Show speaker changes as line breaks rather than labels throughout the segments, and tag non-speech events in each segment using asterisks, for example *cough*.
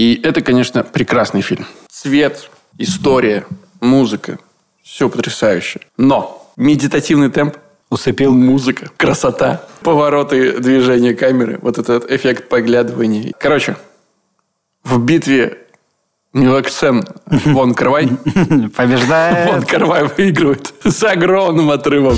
И это, конечно, прекрасный фильм. Цвет, история, музыка. Все потрясающе. Но медитативный темп
Усыпил.
Музыка, красота, повороты движения камеры, вот этот эффект поглядывания. Короче, в битве Милоксен Вон Карвай *laughs*
Побеждает.
Вон Карвай выигрывает с огромным отрывом.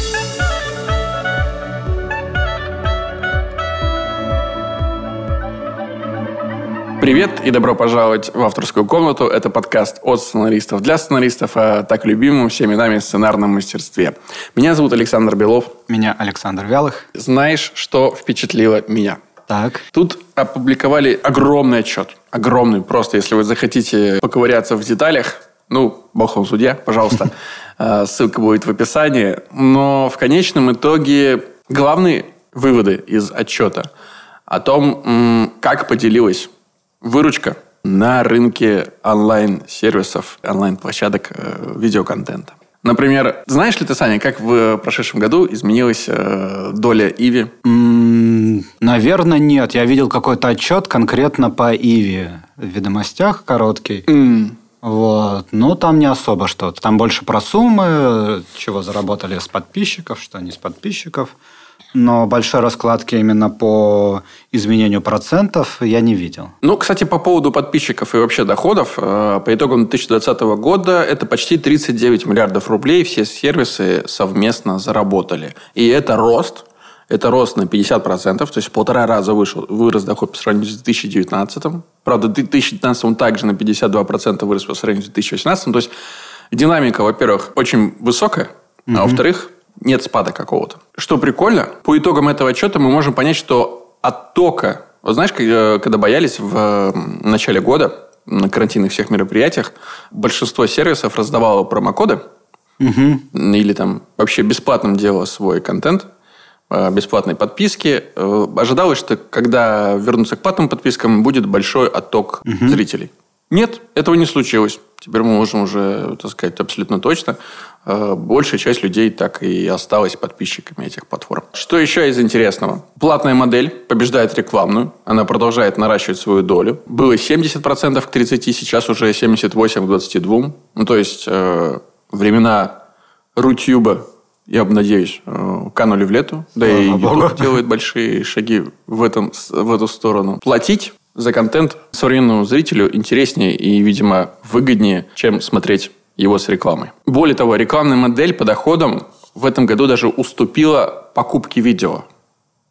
Привет и добро пожаловать в авторскую комнату. Это подкаст от сценаристов для сценаристов о так любимом всеми нами сценарном мастерстве. Меня зовут Александр Белов.
Меня Александр Вялых.
Знаешь, что впечатлило меня?
Так.
Тут опубликовали огромный отчет. Огромный. Просто, если вы захотите поковыряться в деталях, ну, бог вам судья, пожалуйста. Э, *laughs* ссылка будет в описании. Но в конечном итоге главные выводы из отчета о том, как поделилась выручка на рынке онлайн-сервисов, онлайн-площадок э, видеоконтента. Например, знаешь ли ты, Саня, как в прошедшем году изменилась э, доля Иви?
наверное, нет. Я видел какой-то отчет конкретно по Иви в ведомостях короткий.
Mm.
Вот. Ну, там не особо что-то. Там больше про суммы, чего заработали с подписчиков, что не с подписчиков но большой раскладки именно по изменению процентов я не видел.
Ну, кстати, по поводу подписчиков и вообще доходов, э, по итогам 2020 года это почти 39 миллиардов рублей все сервисы совместно заработали. И это рост это рост на 50%, то есть в полтора раза вышел, вырос доход по сравнению с 2019. Правда, в 2019 он также на 52% вырос по сравнению с 2018. То есть динамика, во-первых, очень высокая, mm-hmm. а во-вторых, нет спада какого-то. Что прикольно, по итогам этого отчета мы можем понять, что оттока... Вот знаешь, э, когда боялись в начале года на карантинных всех мероприятиях, большинство сервисов раздавало промокоды угу. или там вообще бесплатным делало свой контент, э, бесплатной подписки. Э, ожидалось, что когда вернутся к платным подпискам, будет большой отток угу. зрителей. Нет, этого не случилось. Теперь мы можем уже, так сказать, абсолютно точно большая часть людей так и осталась подписчиками этих платформ. Что еще из интересного? Платная модель побеждает рекламную. Она продолжает наращивать свою долю. Было 70% к 30%, сейчас уже 78% к 22%. Ну, то есть, э, времена Рутюба, я надеюсь, э, канули в лету. Да Слава и YouTube делает большие шаги в, этом, в эту сторону. Платить за контент современному зрителю интереснее и, видимо, выгоднее, чем смотреть его с рекламой. Более того, рекламная модель по доходам в этом году даже уступила покупке видео.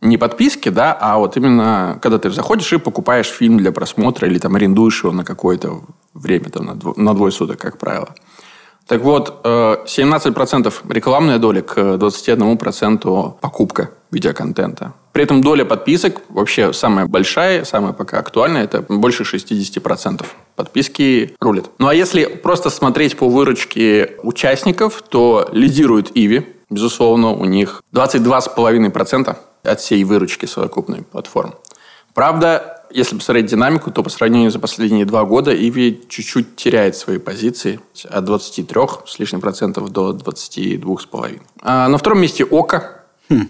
Не подписки, да, а вот именно когда ты заходишь и покупаешь фильм для просмотра или там арендуешь его на какое-то время, там, на, дво, на двое суток, как правило. Так вот, 17% э, рекламная доля к 21% покупка видеоконтента. При этом доля подписок вообще самая большая, самая пока актуальная, это больше 60%. Подписки рулят. Ну а если просто смотреть по выручке участников, то лидирует Иви. Безусловно, у них 22,5% от всей выручки совокупной платформ. Правда, если посмотреть динамику, то по сравнению за последние два года Иви чуть-чуть теряет свои позиции от 23 с лишним процентов до 22,5. А на втором месте Ока. Хм.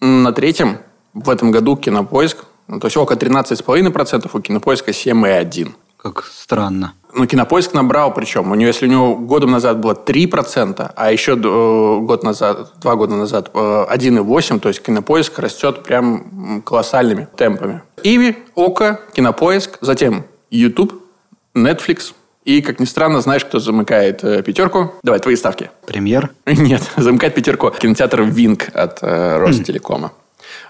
На третьем в этом году Кинопоиск. Ну, то есть около 13,5%, у Кинопоиска 7,1%.
Как странно.
Ну, Кинопоиск набрал, причем, у него, если у него годом назад было 3%, а еще э, год назад, два года назад 1,8%, э, то есть Кинопоиск растет прям колоссальными темпами. Иви, Ока, Кинопоиск, затем YouTube, Netflix, и, как ни странно, знаешь, кто замыкает э, пятерку? Давай, твои ставки.
Премьер? *laughs*
Нет, замыкает пятерку. Кинотеатр Винк от э, Ростелекома.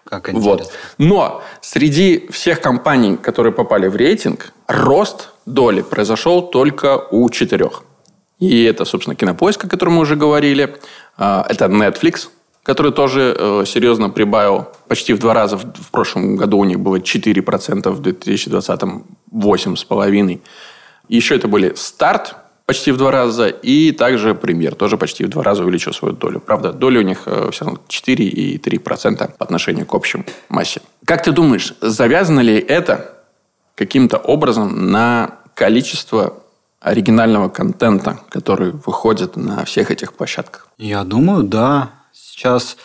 Как интересно. Вот.
Но среди всех компаний, которые попали в рейтинг, рост доли произошел только у четырех. И это, собственно, Кинопоиск, о котором мы уже говорили. А, это Netflix, который тоже э, серьезно прибавил почти в два раза. В прошлом году у них было 4%, в 2020 8,5%. Еще это были Старт, почти в два раза, и также премьер тоже почти в два раза увеличил свою долю. Правда, доля у них э, все равно 4 и 3% по отношению к общему массе. Как ты думаешь, завязано ли это каким-то образом на количество оригинального контента, который выходит на всех этих площадках?
Я думаю, да. Сейчас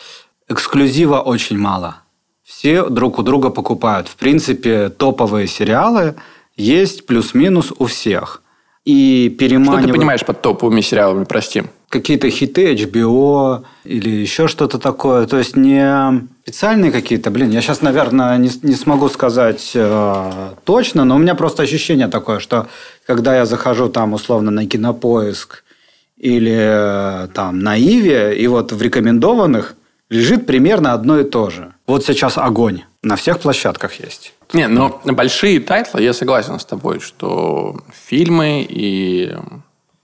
эксклюзива очень мало. Все друг у друга покупают. В принципе, топовые сериалы – есть плюс-минус у всех. И переманивать...
Что ты понимаешь под топовыми сериалами, прости?
Какие-то хиты HBO или еще что-то такое. То есть не специальные какие-то, блин, я сейчас, наверное, не, не смогу сказать э, точно, но у меня просто ощущение такое, что когда я захожу там условно на кинопоиск или э, там на Иви, и вот в рекомендованных лежит примерно одно и то же. Вот сейчас огонь. На всех площадках есть.
Не, но большие тайтлы, я согласен с тобой, что фильмы и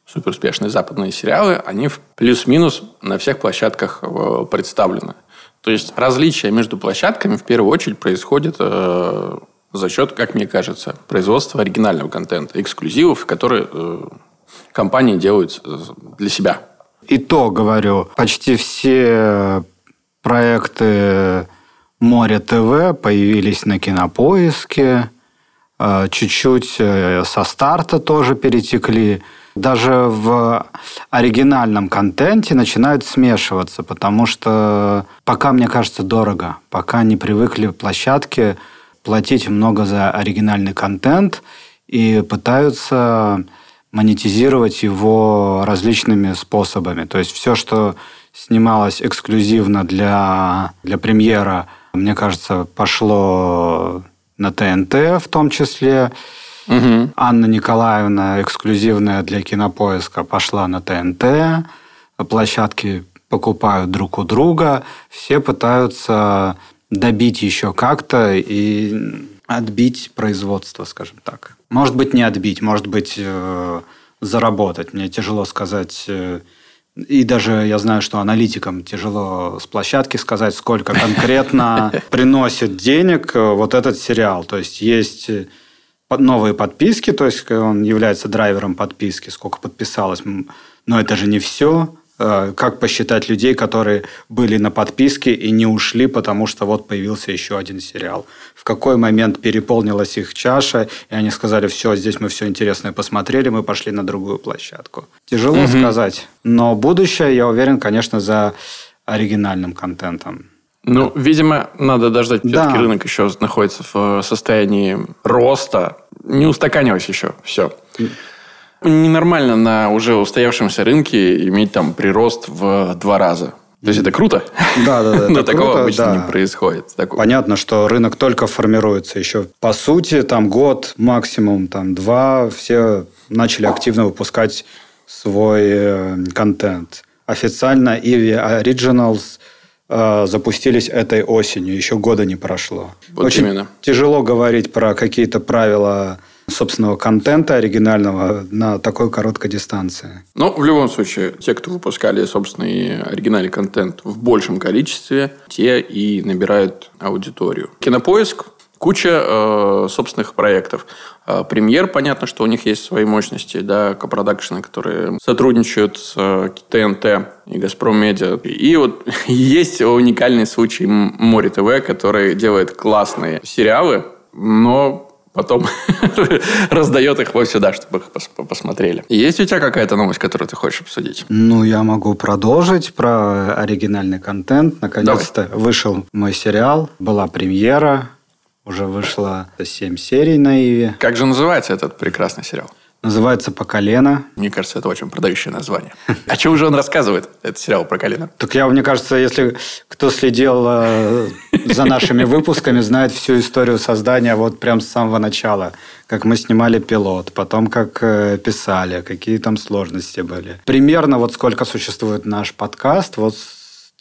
суперуспешные западные сериалы, они плюс-минус на всех площадках э, представлены. То есть различия между площадками в первую очередь происходит э, за счет, как мне кажется, производства оригинального контента, эксклюзивов, которые э, компании делают э, для себя.
И то, говорю, почти все проекты Море ТВ появились на Кинопоиске, э, чуть-чуть э, со старта тоже перетекли. Даже в оригинальном контенте начинают смешиваться, потому что пока, мне кажется, дорого. Пока не привыкли площадки платить много за оригинальный контент и пытаются монетизировать его различными способами. То есть все, что снималось эксклюзивно для, для премьера – мне кажется, пошло на ТНТ в том числе. Угу. Анна Николаевна, эксклюзивная для кинопоиска, пошла на ТНТ. Площадки покупают друг у друга. Все пытаются добить еще как-то и отбить производство, скажем так. Может быть, не отбить, может быть, э, заработать. Мне тяжело сказать э, и даже я знаю, что аналитикам тяжело с площадки сказать, сколько конкретно *laughs* приносит денег э, вот этот сериал. То есть есть э, новые подписки, то есть он является драйвером подписки, сколько подписалось. Но это же не все. Э, как посчитать людей, которые были на подписке и не ушли, потому что вот появился еще один сериал. В какой момент переполнилась их чаша, и они сказали, все, здесь мы все интересное посмотрели, мы пошли на другую площадку. Тяжело угу. сказать, но будущее, я уверен, конечно, за оригинальным контентом.
Ну, видимо, надо дождать. Все-таки да. рынок еще находится в состоянии роста. Не устаканилось еще все ненормально на уже устоявшемся рынке иметь там прирост в два раза. То есть это круто?
Да, да, да. *laughs*
Но такого круто, обычно да. не происходит.
Такого. Понятно, что рынок только формируется еще. По сути, там год, максимум там два, все начали активно выпускать свой э, контент. Официально Eevee Originals э, запустились этой осенью, еще года не прошло.
Вот Очень именно.
тяжело говорить про какие-то правила собственного контента оригинального на такой короткой дистанции.
Но в любом случае, те, кто выпускали собственный оригинальный контент в большем количестве, те и набирают аудиторию. Кинопоиск куча э, собственных проектов. Э, премьер, понятно, что у них есть свои мощности, да, копродакшены, которые сотрудничают с э, ТНТ и Газпром Медиа. И вот *laughs* есть уникальный случай Море ТВ, который делает классные сериалы, но потом *laughs* раздает их вот сюда, чтобы их посмотрели. Есть у тебя какая-то новость, которую ты хочешь обсудить?
Ну, я могу продолжить про оригинальный контент. Наконец-то вышел мой сериал, была премьера, уже вышло 7 серий на Иве.
Как же называется этот прекрасный сериал?
Называется «По колено».
Мне кажется, это очень продающее название. *laughs* А что уже он рассказывает, этот сериал про колено?
Так я, мне кажется, если кто следил э, за нашими выпусками, знает всю историю создания вот прям с самого начала. Как мы снимали пилот, потом как э, писали, какие там сложности были. Примерно вот сколько существует наш подкаст, вот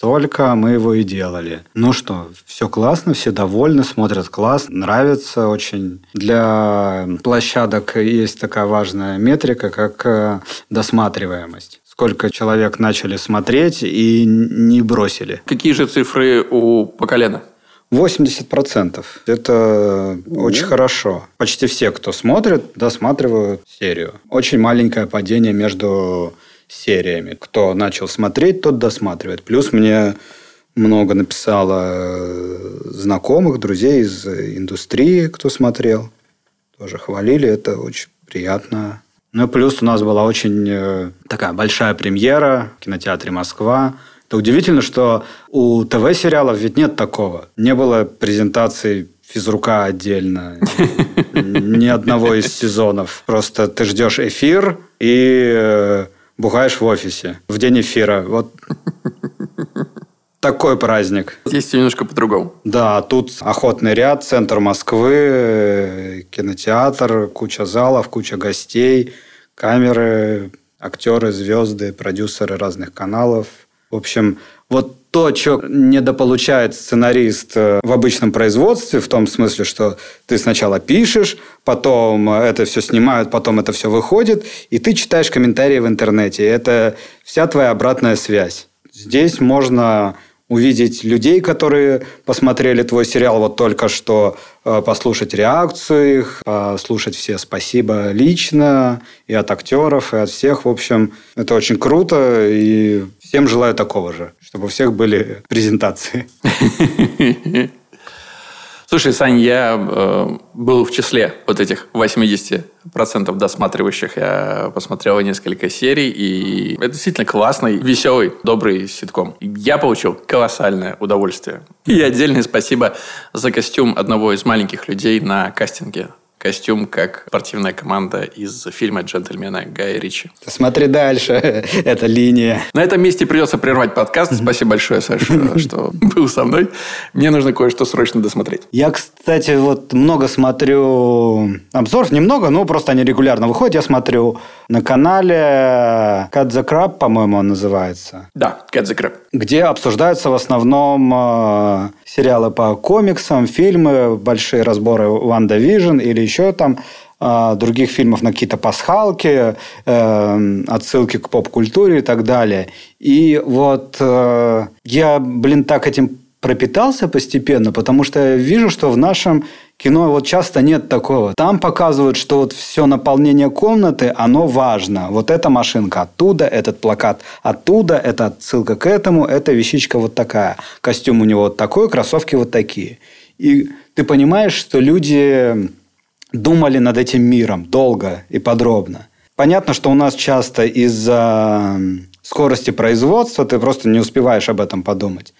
только мы его и делали. Ну что, все классно, все довольны, смотрят класс, нравится очень. Для площадок есть такая важная метрика, как э, досматриваемость сколько человек начали смотреть и не бросили.
Какие же цифры у поколена?
80%. Это очень хорошо. Почти все, кто смотрит, досматривают серию. Очень маленькое падение между сериями. Кто начал смотреть, тот досматривает. Плюс мне много написало э, знакомых, друзей из индустрии, кто смотрел. Тоже хвалили, это очень приятно. Ну и плюс у нас была очень э, такая большая премьера в кинотеатре «Москва». Это удивительно, что у ТВ-сериалов ведь нет такого. Не было презентации физрука отдельно. Ни одного из сезонов. Просто ты ждешь эфир и э, бухаешь в офисе в день эфира. Вот такой праздник.
Здесь немножко по-другому.
Да, тут охотный ряд, центр Москвы, кинотеатр, куча залов, куча гостей, камеры, актеры, звезды, продюсеры разных каналов. В общем, вот то, что недополучает сценарист э, в обычном производстве, в том смысле, что ты сначала пишешь, потом это все снимают, потом это все выходит, и ты читаешь комментарии в интернете. Это вся твоя обратная связь. Здесь можно увидеть людей, которые посмотрели твой сериал вот только что, э, послушать реакцию их, слушать все спасибо лично и от актеров, и от всех. В общем, это очень круто, и всем желаю такого же, чтобы у всех были презентации. *laughs*
Слушай, Сань, я э, был в числе вот этих 80% досматривающих. Я посмотрел несколько серий, и это действительно классный, веселый, добрый ситком. Я получил колоссальное удовольствие. И отдельное спасибо за костюм одного из маленьких людей на кастинге костюм, как спортивная команда из фильма «Джентльмены» Гая Ричи.
Смотри дальше, *laughs* это линия.
На этом месте придется прервать подкаст. Спасибо большое, Саша, *laughs* что был со мной. Мне нужно кое-что срочно досмотреть.
Я, кстати, вот много смотрю обзоров, немного, но просто они регулярно выходят. Я смотрю на канале Cut the Crab, по-моему, он называется.
Да, Cut the Crab.
Где обсуждаются в основном э, сериалы по комиксам, фильмы, большие разборы WandaVision или еще там э, других фильмов на какие-то пасхалки, э, отсылки к поп-культуре и так далее. И вот э, я, блин, так этим пропитался постепенно, потому что я вижу, что в нашем кино вот часто нет такого. Там показывают, что вот все наполнение комнаты, оно важно. Вот эта машинка оттуда, этот плакат оттуда, это отсылка к этому, эта вещичка вот такая. Костюм у него вот такой, кроссовки вот такие. И ты понимаешь, что люди думали над этим миром долго и подробно. Понятно, что у нас часто из-за скорости производства ты просто не успеваешь об этом подумать.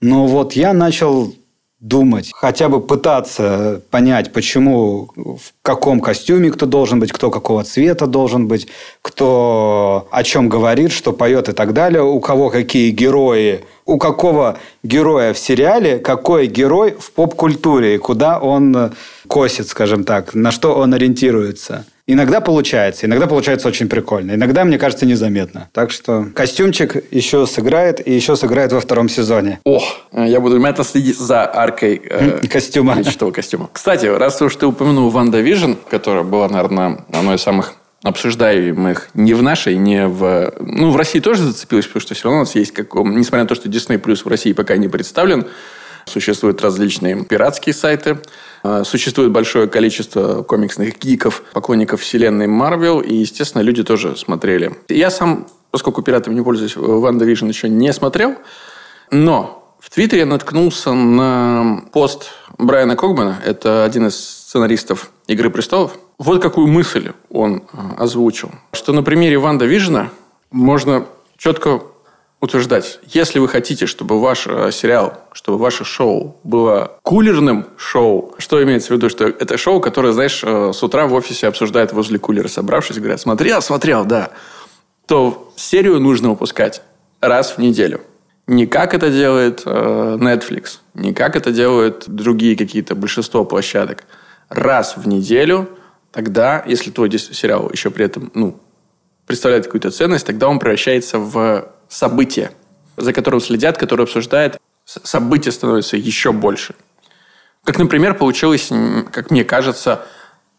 Но вот я начал думать, хотя бы пытаться понять, почему, в каком костюме кто должен быть, кто какого цвета должен быть, кто о чем говорит, что поет и так далее, у кого какие герои, у какого героя в сериале, какой герой в поп-культуре, куда он косит, скажем так, на что он ориентируется. Иногда получается, иногда получается очень прикольно, иногда, мне кажется, незаметно. Так что костюмчик еще сыграет и еще сыграет во втором сезоне.
О, я буду внимательно следить за аркой
э, костюма.
Мечтового костюма. Кстати, раз уж ты упомянул WandaVision, которая была, наверное, одной из самых обсуждаемых не в нашей, не в... Ну, в России тоже зацепилось, потому что все равно у нас есть, как, несмотря на то, что Disney Plus в России пока не представлен, существуют различные пиратские сайты, Существует большое количество комиксных гиков, поклонников вселенной Марвел, и, естественно, люди тоже смотрели. Я сам, поскольку пиратами не пользуюсь, WandaVision еще не смотрел, но в Твиттере я наткнулся на пост Брайана Когмана, это один из сценаристов «Игры престолов». Вот какую мысль он а, озвучил, что на примере WandaVision можно четко утверждать, если вы хотите, чтобы ваш э, сериал, чтобы ваше шоу было кулерным шоу, что имеется в виду, что это шоу, которое, знаешь, э, с утра в офисе обсуждают возле кулера, собравшись, говорят, смотрел, смотрел, да, то серию нужно выпускать раз в неделю. Не как это делает э, Netflix, не как это делают другие какие-то большинство площадок. Раз в неделю, тогда, если твой сериал еще при этом ну, представляет какую-то ценность, тогда он превращается в событие, за которым следят, которое обсуждает, событие становится еще больше. Как, например, получилось, как мне кажется,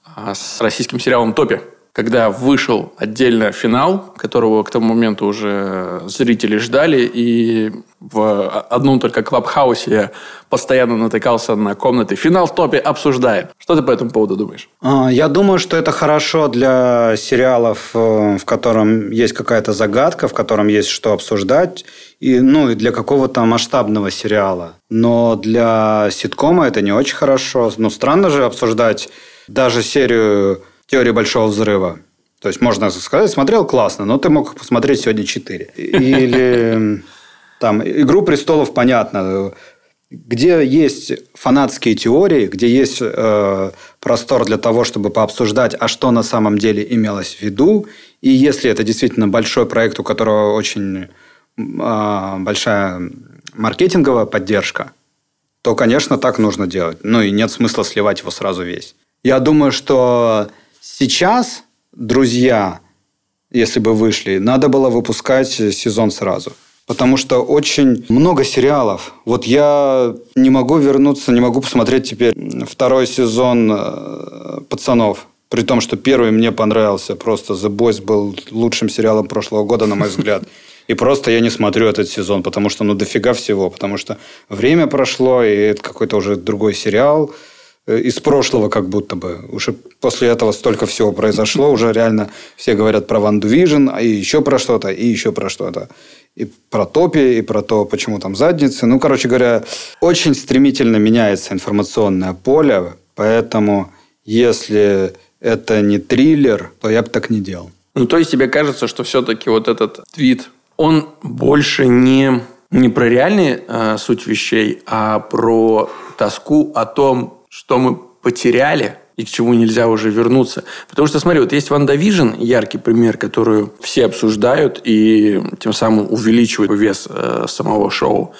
а, с российским сериалом «Топи», когда вышел отдельно финал, которого к тому моменту уже зрители ждали, и в одном только клабхаусе я постоянно натыкался на комнаты. Финал в топе обсуждаем. Что ты по этому поводу думаешь?
А, я думаю, что это хорошо для сериалов, э, в котором есть какая-то загадка, в котором есть что обсуждать, и, ну, и для какого-то масштабного сериала. Но для ситкома это не очень хорошо. Ну, странно же обсуждать даже серию «Теории большого взрыва». То есть, можно сказать, смотрел классно, но ты мог посмотреть сегодня четыре. Или там «Игру престолов» понятно. где есть фанатские теории, где есть э, простор для того, чтобы пообсуждать, а что на самом деле имелось в виду, и если это действительно большой проект, у которого очень э, большая маркетинговая поддержка, то, конечно, так нужно делать. Ну и нет смысла сливать его сразу весь. Я думаю, что сейчас, друзья, если бы вышли, надо было выпускать сезон сразу. Потому что очень много сериалов. Вот я не могу вернуться, не могу посмотреть теперь второй сезон э, «Пацанов». При том, что первый мне понравился. Просто «The Boys» был лучшим сериалом прошлого года, на мой *laughs* взгляд. И просто я не смотрю этот сезон, потому что ну дофига всего. Потому что время прошло, и это какой-то уже другой сериал – из прошлого как будто бы. Уже после этого столько всего произошло. Уже реально все говорят про WandaVision, а и еще про что-то, и еще про что-то. И про топи, и про то, почему там задницы. Ну, короче говоря, очень стремительно меняется информационное поле. Поэтому, если это не триллер, то я бы так не делал.
Ну, то есть тебе кажется, что все-таки вот этот твит, он больше не, не про реальную э, суть вещей, а про тоску о том, что мы потеряли и к чему нельзя уже вернуться. Потому что, смотри, вот есть WandaVision, яркий пример, которую все обсуждают и тем самым увеличивают вес э, самого шоу.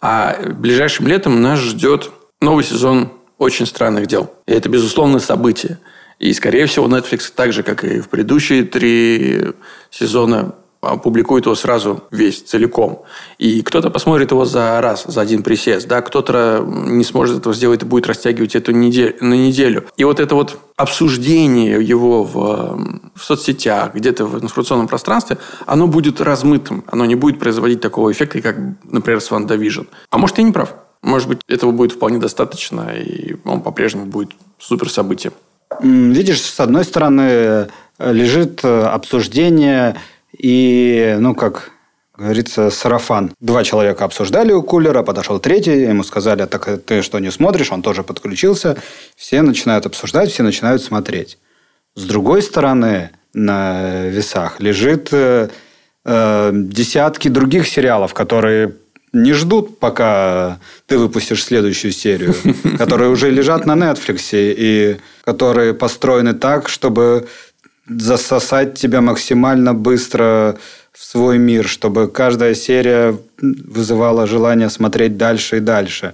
А ближайшим летом нас ждет новый сезон очень странных дел. И это, безусловно, событие. И, скорее всего, Netflix так же, как и в предыдущие три сезона, публикует его сразу весь, целиком. И кто-то посмотрит его за раз, за один присест, да, кто-то не сможет этого сделать и будет растягивать эту неделю, на неделю. И вот это вот обсуждение его в, в соцсетях, где-то в информационном пространстве, оно будет размытым, оно не будет производить такого эффекта, как, например, с WandaVision. А может, я не прав. Может быть, этого будет вполне достаточно, и он по-прежнему будет супер событием.
Видишь, с одной стороны, лежит обсуждение и, ну, как говорится, сарафан. Два человека обсуждали у кулера, подошел третий, ему сказали, так ты что, не смотришь? Он тоже подключился. Все начинают обсуждать, все начинают смотреть. С другой стороны, на весах лежит э, э, десятки других сериалов, которые не ждут, пока ты выпустишь следующую серию, *laughs* которые уже лежат на Netflix и которые построены так, чтобы засосать тебя максимально быстро в свой мир, чтобы каждая серия вызывала желание смотреть дальше и дальше.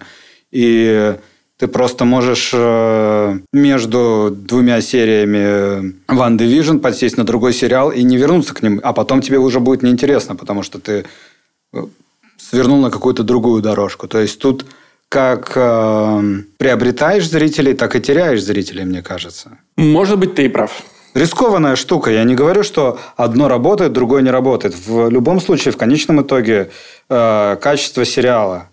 И ты просто можешь э, между двумя сериями One Division подсесть на другой сериал и не вернуться к ним, а потом тебе уже будет неинтересно, потому что ты э, свернул на какую-то другую дорожку. То есть тут как э, приобретаешь зрителей, так и теряешь зрителей, мне кажется.
Может быть, ты и прав
рискованная штука. Я не говорю, что одно работает, другое не работает. В любом случае, в конечном итоге, э, качество сериала.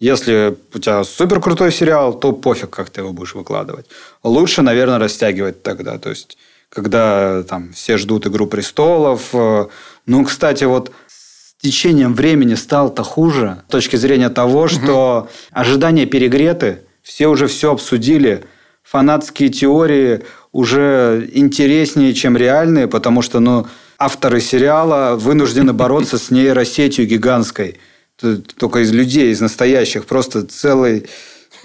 Если у тебя супер крутой сериал, то пофиг, как ты его будешь выкладывать. Лучше, наверное, растягивать тогда. То есть, когда там все ждут «Игру престолов». Э, ну, кстати, вот с течением времени стало-то хуже с точки зрения того, что угу. ожидания перегреты, все уже все обсудили, фанатские теории уже интереснее, чем реальные, потому что ну, авторы сериала вынуждены бороться с нейросетью гигантской. Только из людей, из настоящих. Просто целое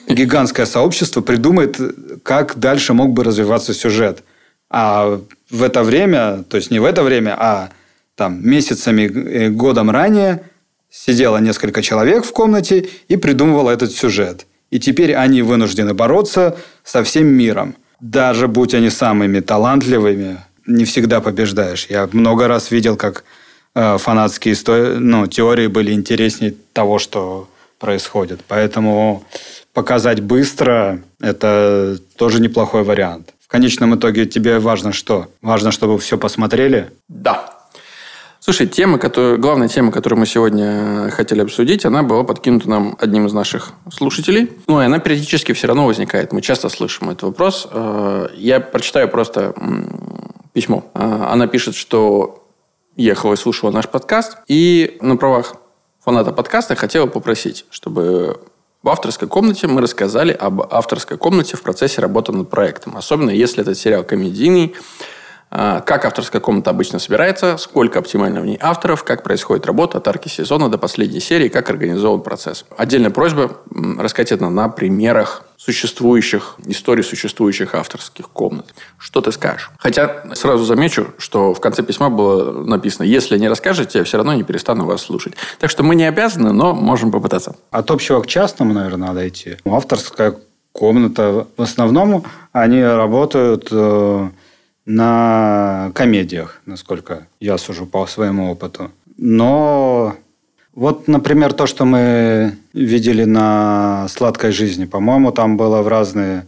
гигантское сообщество придумает, как дальше мог бы развиваться сюжет. А в это время, то есть не в это время, а там месяцами, э, годом ранее сидело несколько человек в комнате и придумывало этот сюжет. И теперь они вынуждены бороться со всем миром даже будь они самыми талантливыми, не всегда побеждаешь. Я много раз видел, как э, фанатские истории, ну, теории были интереснее того, что происходит. Поэтому показать быстро – это тоже неплохой вариант. В конечном итоге тебе важно что? Важно, чтобы все посмотрели?
Да. Слушай, тема, которая, главная тема, которую мы сегодня хотели обсудить, она была подкинута нам одним из наших слушателей. Ну, и она периодически все равно возникает. Мы часто слышим этот вопрос. Э, я прочитаю просто письмо. Э, она пишет, что ехала и слушала наш подкаст, и на правах фаната подкаста хотела попросить, чтобы в авторской комнате мы рассказали об авторской комнате в процессе работы над проектом. Особенно если этот сериал комедийный, как авторская комната обычно собирается, сколько оптимально в ней авторов, как происходит работа от арки сезона до последней серии, как организован процесс. Отдельная просьба рассказать это на примерах существующих, историй существующих авторских комнат. Что ты скажешь? Хотя сразу замечу, что в конце письма было написано, если не расскажете, я все равно не перестану вас слушать. Так что мы не обязаны, но можем попытаться.
От общего к частному, наверное, надо идти. Авторская комната, в основном они работают э, на комедиях, насколько я сужу по своему опыту. Но вот, например, то, что мы видели на «Сладкой жизни», по-моему, там было в разное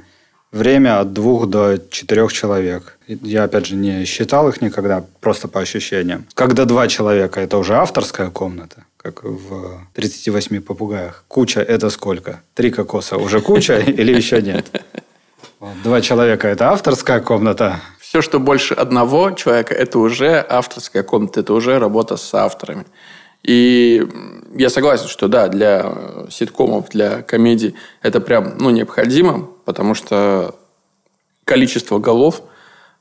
время от двух до четырех человек. Я, опять же, не считал их никогда, просто по ощущениям. Когда два человека – это уже авторская комната, как в 38 попугаях. Куча – это сколько? Три кокоса – уже куча *laughs* или еще нет? Два человека – это авторская комната,
все, что больше одного человека, это уже авторская комната, это уже работа с авторами. И я согласен, что да, для ситкомов, для комедий это прям ну, необходимо, потому что количество голов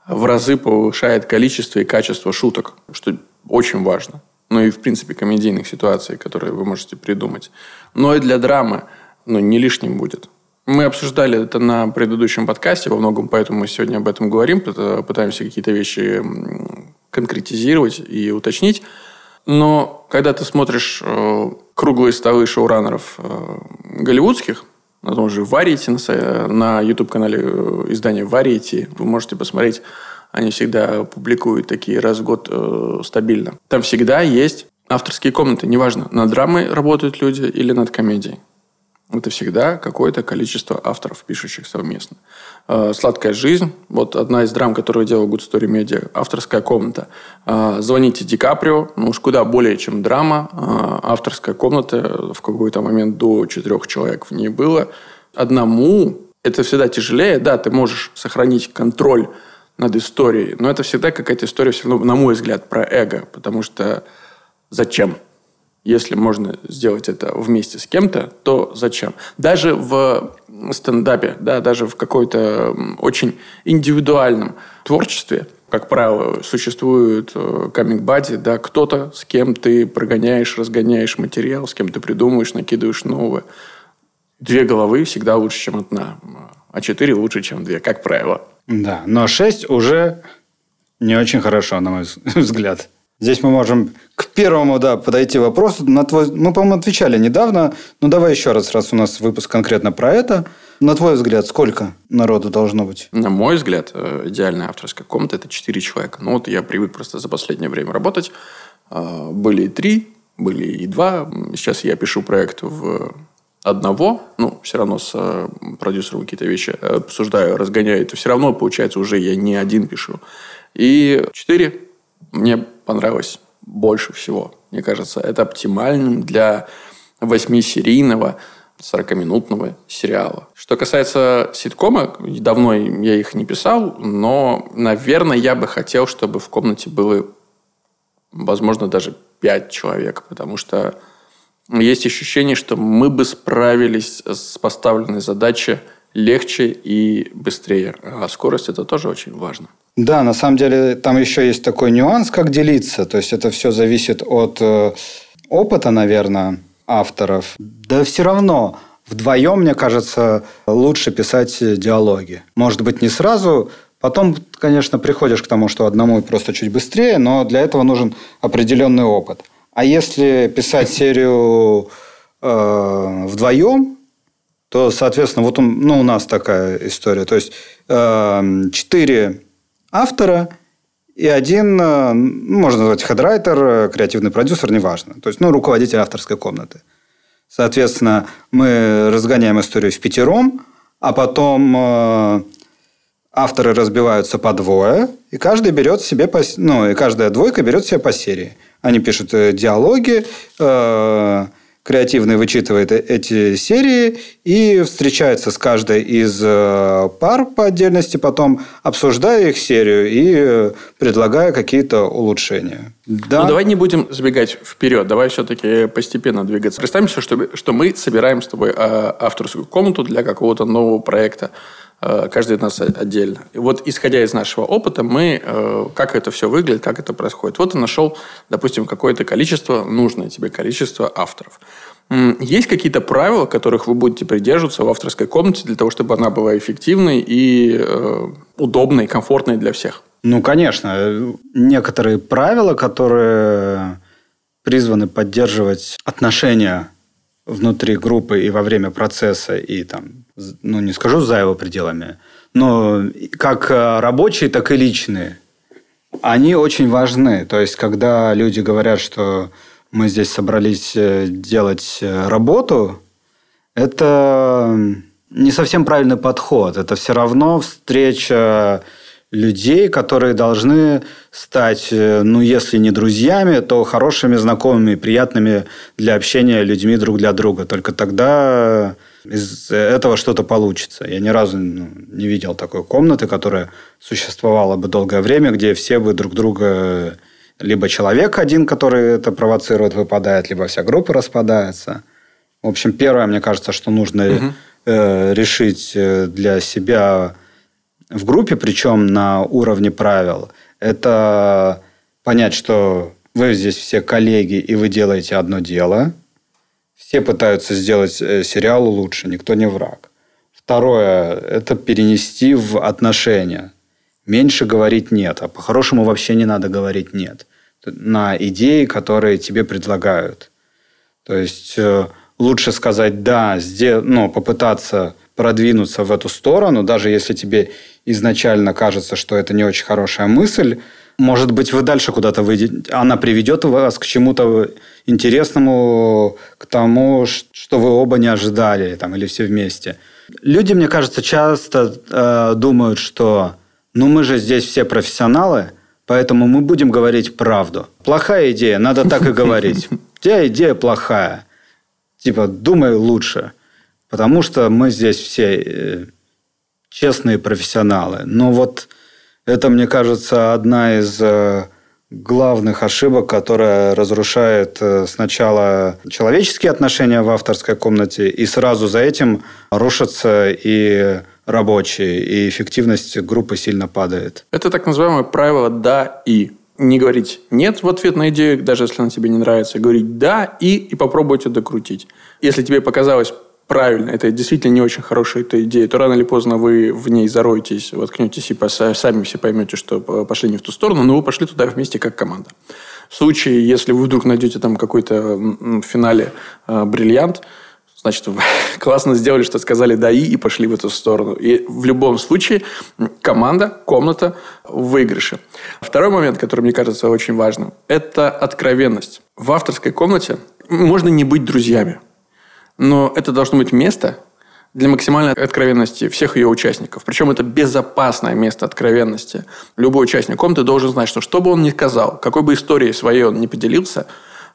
в разы повышает количество и качество шуток, что очень важно. Ну и, в принципе, комедийных ситуаций, которые вы можете придумать. Но и для драмы ну, не лишним будет. Мы обсуждали это на предыдущем подкасте, во многом поэтому мы сегодня об этом говорим, пытаемся какие-то вещи конкретизировать и уточнить. Но когда ты смотришь э, круглые столы шоураннеров э, голливудских, на том же Variety, на, на YouTube-канале э, издания Variety, вы можете посмотреть, они всегда публикуют такие раз в год э, стабильно. Там всегда есть авторские комнаты, неважно, над драмой работают люди или над комедией это всегда какое-то количество авторов, пишущих совместно. Э, «Сладкая жизнь», вот одна из драм, которую делал Good Story Media, авторская комната. Э, «Звоните Ди Каприо», ну уж куда более, чем драма, э, авторская комната, в какой-то момент до четырех человек в ней было. Одному это всегда тяжелее, да, ты можешь сохранить контроль над историей, но это всегда какая-то история, все равно, на мой взгляд, про эго, потому что зачем? Если можно сделать это вместе с кем-то, то зачем? Даже в стендапе, да, даже в какой-то очень индивидуальном творчестве, как правило, существует каминг э, да, кто-то, с кем ты прогоняешь, разгоняешь материал, с кем ты придумываешь, накидываешь новое. Две головы всегда лучше, чем одна, а четыре лучше, чем две, как правило.
Да, но шесть уже не очень хорошо, на мой взгляд. Здесь мы можем к первому, да, подойти вопросу. На твой... Мы, по-моему, отвечали недавно. Ну, давай еще раз, раз у нас выпуск конкретно про это. На твой взгляд, сколько народу должно быть?
На мой взгляд, э, идеальная авторская комната – это 4 человека. Ну, вот я привык просто за последнее время работать. А, были и три, были и два. Сейчас я пишу проект в одного, ну, все равно с э, продюсером какие-то вещи обсуждаю, разгоняю. Это все равно, получается, уже я не один пишу. И четыре мне понравилось больше всего. Мне кажется, это оптимальным для восьмисерийного 40-минутного сериала. Что касается ситкома, давно я их не писал, но, наверное, я бы хотел, чтобы в комнате было, возможно, даже пять человек, потому что есть ощущение, что мы бы справились с поставленной задачей легче и быстрее. А скорость это тоже очень важно.
Да, на самом деле там еще есть такой нюанс, как делиться. То есть это все зависит от э, опыта, наверное, авторов. Да все равно вдвоем, мне кажется, лучше писать диалоги. Может быть, не сразу. Потом, конечно, приходишь к тому, что одному просто чуть быстрее, но для этого нужен определенный опыт. А если писать серию э, вдвоем, то, соответственно, вот он, ну, у нас такая история. То есть, э, четыре автора и один, э, ну, можно назвать хедрайтер, э, креативный продюсер, неважно. То есть, ну, руководитель авторской комнаты. Соответственно, мы разгоняем историю в пятером, а потом э, авторы разбиваются по двое, и каждый берет себе по, ну, и каждая двойка берет себе по серии. Они пишут диалоги, э, креативный вычитывает э, эти серии и встречается с каждой из э, пар по отдельности, потом обсуждая их серию и э, предлагая какие-то улучшения.
Да. Ну, давай не будем забегать вперед, давай все-таки постепенно двигаться. Представим что мы собираем с тобой авторскую комнату для какого-то нового проекта. Э, каждый из нас отдельно. И вот исходя из нашего опыта, мы, э, как это все выглядит, как это происходит. Вот ты нашел, допустим, какое-то количество, нужное тебе количество авторов. Есть какие-то правила, которых вы будете придерживаться в авторской комнате для того, чтобы она была эффективной и э, удобной, комфортной для всех?
Ну, конечно. Некоторые правила, которые призваны поддерживать отношения внутри группы и во время процесса, и там, ну, не скажу за его пределами, но как э, рабочие, так и личные, они очень важны. То есть, когда люди говорят, что мы здесь собрались э, делать э, работу, это не совсем правильный подход. Это все равно встреча людей, которые должны стать, э, ну, если не друзьями, то хорошими знакомыми, приятными для общения людьми друг для друга. Только тогда из этого что-то получится. Я ни разу ну, не видел такой комнаты, которая существовала бы долгое время, где все бы друг друга... Либо человек один, который это провоцирует, выпадает, либо вся группа распадается. В общем, первое, мне кажется, что нужно угу. э, решить э, для себя в группе, причем на уровне правил, это понять, что вы здесь все коллеги, и вы делаете одно дело. Все пытаются сделать э, сериал лучше, никто не враг. Второе – это перенести в отношения. Меньше говорить «нет», а по-хорошему вообще не надо говорить «нет» на идеи, которые тебе предлагают. То есть э, лучше сказать «да», ну, попытаться продвинуться в эту сторону, даже если тебе изначально кажется, что это не очень хорошая мысль, может быть, вы дальше куда-то выйдете, она приведет вас к чему-то интересному, к тому, что вы оба не ожидали, там, или все вместе. Люди, мне кажется, часто э, думают, что ну мы же здесь все профессионалы, поэтому мы будем говорить правду. Плохая идея, надо так и говорить. *laughs* У тебя идея плохая. Типа, думай лучше. Потому что мы здесь все э, честные профессионалы. Но вот это, мне кажется, одна из э, главных ошибок, которая разрушает э, сначала человеческие отношения в авторской комнате, и сразу за этим рушатся и рабочие, и эффективность группы сильно падает.
Это так называемое правило «да» и не говорить «нет» в ответ на идею, даже если она тебе не нравится, говорить «да» и, и попробуйте докрутить. Если тебе показалось правильно, это действительно не очень хорошая эта идея, то рано или поздно вы в ней зароетесь, воткнетесь и сами все поймете, что пошли не в ту сторону, но вы пошли туда вместе как команда. В случае, если вы вдруг найдете там какой-то в финале э, бриллиант, значит, *laughs* классно сделали, что сказали «да» и, и пошли в эту сторону. И в любом случае команда, комната в выигрыше. Второй момент, который мне кажется очень важным, это откровенность. В авторской комнате можно не быть друзьями. Но это должно быть место для максимальной откровенности всех ее участников. Причем это безопасное место откровенности. Любой участник комнаты должен знать, что что бы он ни сказал, какой бы историей своей он ни поделился,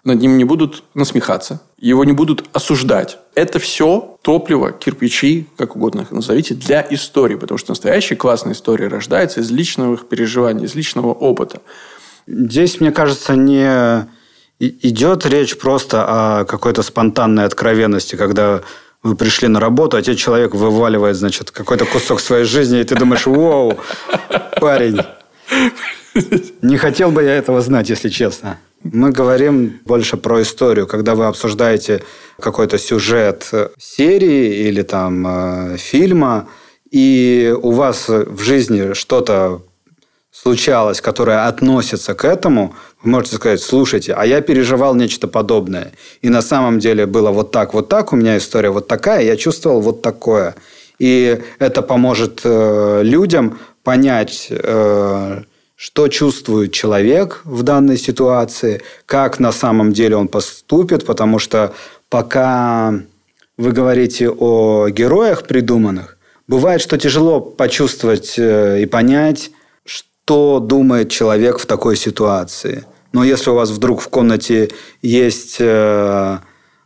над ним не будут насмехаться, его не будут осуждать. Это все топливо, кирпичи, как угодно их назовите, для истории. Потому что настоящая классная история рождается из личного переживания, из личного опыта.
Здесь, мне кажется, не идет речь просто о какой-то спонтанной откровенности, когда вы пришли на работу, а тебе человек вываливает, значит, какой-то кусок своей жизни, и ты думаешь, вау, парень, *laughs* не хотел бы я этого знать, если честно. Мы говорим больше про историю, когда вы обсуждаете какой-то сюжет серии или там э, фильма, и у вас в жизни что-то случалось, которое относится к этому, вы можете сказать, слушайте, а я переживал нечто подобное. И на самом деле было вот так, вот так, у меня история вот такая, я чувствовал вот такое. И это поможет э, людям понять, э, что чувствует человек в данной ситуации, как на самом деле он поступит, потому что пока вы говорите о героях придуманных, бывает, что тяжело почувствовать э, и понять, что думает человек в такой ситуации. Но если у вас вдруг в комнате есть э,